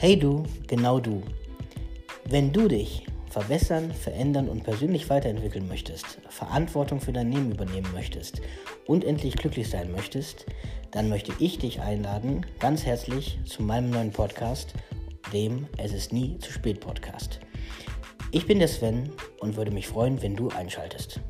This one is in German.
Hey du, genau du. Wenn du dich verbessern, verändern und persönlich weiterentwickeln möchtest, Verantwortung für dein Leben übernehmen möchtest und endlich glücklich sein möchtest, dann möchte ich dich einladen, ganz herzlich zu meinem neuen Podcast, dem Es ist nie zu spät Podcast. Ich bin der Sven und würde mich freuen, wenn du einschaltest.